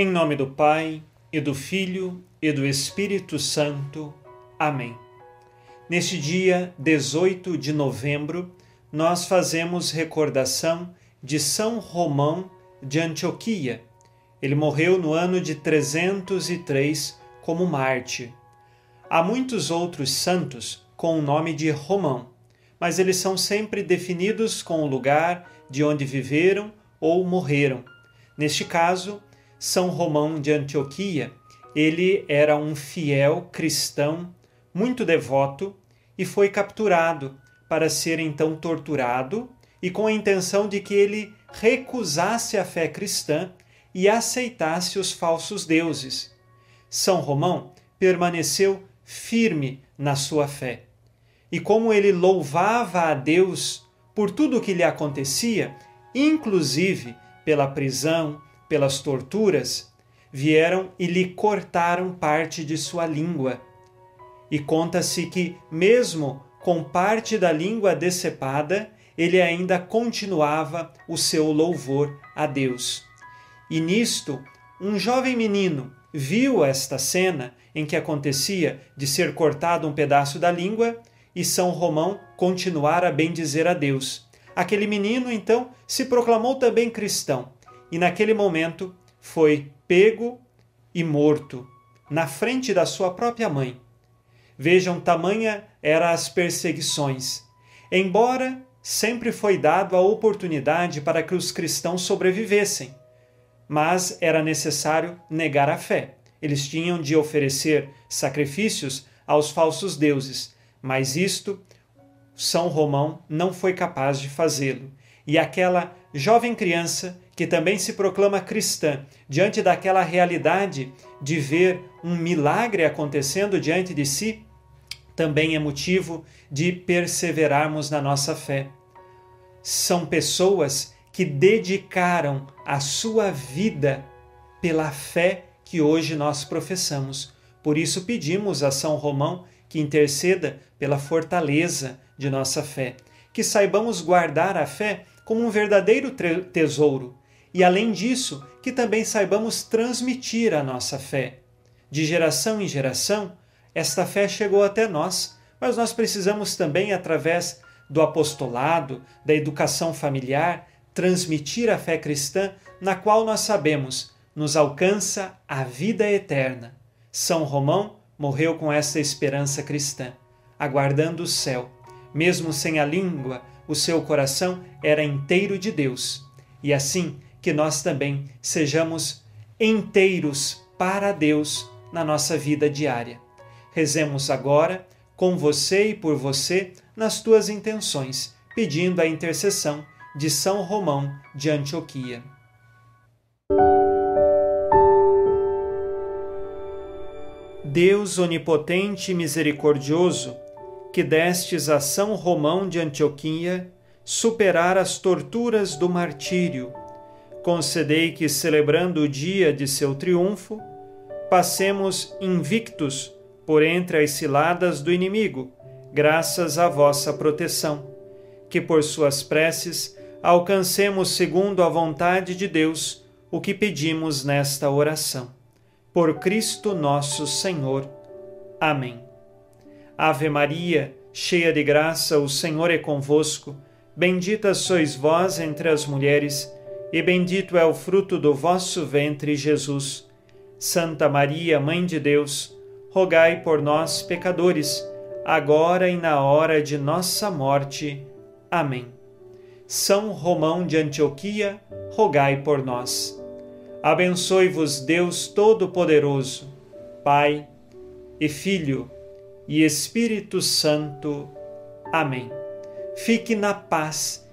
Em nome do Pai, e do Filho, e do Espírito Santo. Amém. Neste dia 18 de novembro, nós fazemos recordação de São Romão de Antioquia. Ele morreu no ano de 303 como Marte. Há muitos outros santos com o nome de Romão, mas eles são sempre definidos com o lugar de onde viveram ou morreram. Neste caso, São Romão de Antioquia, ele era um fiel cristão, muito devoto, e foi capturado para ser então torturado e com a intenção de que ele recusasse a fé cristã e aceitasse os falsos deuses. São Romão permaneceu firme na sua fé. E como ele louvava a Deus por tudo o que lhe acontecia, inclusive pela prisão, pelas torturas, vieram e lhe cortaram parte de sua língua. E conta-se que, mesmo com parte da língua decepada, ele ainda continuava o seu louvor a Deus. E nisto, um jovem menino viu esta cena em que acontecia de ser cortado um pedaço da língua e São Romão continuar a bendizer a Deus. Aquele menino, então, se proclamou também cristão e, naquele momento, foi pego e morto na frente da sua própria mãe. Vejam, tamanha eram as perseguições. Embora sempre foi dado a oportunidade para que os cristãos sobrevivessem, mas era necessário negar a fé. Eles tinham de oferecer sacrifícios aos falsos deuses, mas isto São Romão não foi capaz de fazê-lo. E aquela jovem criança que também se proclama cristã, diante daquela realidade de ver um milagre acontecendo diante de si, também é motivo de perseverarmos na nossa fé. São pessoas que dedicaram a sua vida pela fé que hoje nós professamos. Por isso pedimos a São Romão que interceda pela fortaleza de nossa fé, que saibamos guardar a fé como um verdadeiro tesouro e, além disso, que também saibamos transmitir a nossa fé. De geração em geração, esta fé chegou até nós, mas nós precisamos também, através do apostolado, da educação familiar, transmitir a fé cristã, na qual nós sabemos nos alcança a vida eterna. São Romão morreu com essa esperança cristã, aguardando o céu. Mesmo sem a língua, o seu coração era inteiro de Deus. E assim que nós também sejamos inteiros para Deus na nossa vida diária. Rezemos agora com você e por você nas tuas intenções, pedindo a intercessão de São Romão de Antioquia. Deus onipotente e misericordioso, que destes a São Romão de Antioquia superar as torturas do martírio, concedei que, celebrando o dia de seu triunfo, passemos invictos por entre as ciladas do inimigo, graças à vossa proteção. Que por suas preces alcancemos, segundo a vontade de Deus, o que pedimos nesta oração. Por Cristo nosso Senhor. Amém. Ave Maria, cheia de graça, o Senhor é convosco. Bendita sois vós entre as mulheres, e bendito é o fruto do vosso ventre, Jesus. Santa Maria, Mãe de Deus, rogai por nós, pecadores, agora e na hora de nossa morte. Amém. São Romão de Antioquia, rogai por nós. Abençoe-vos Deus Todo-Poderoso, Pai e Filho e Espírito Santo. Amém. Fique na paz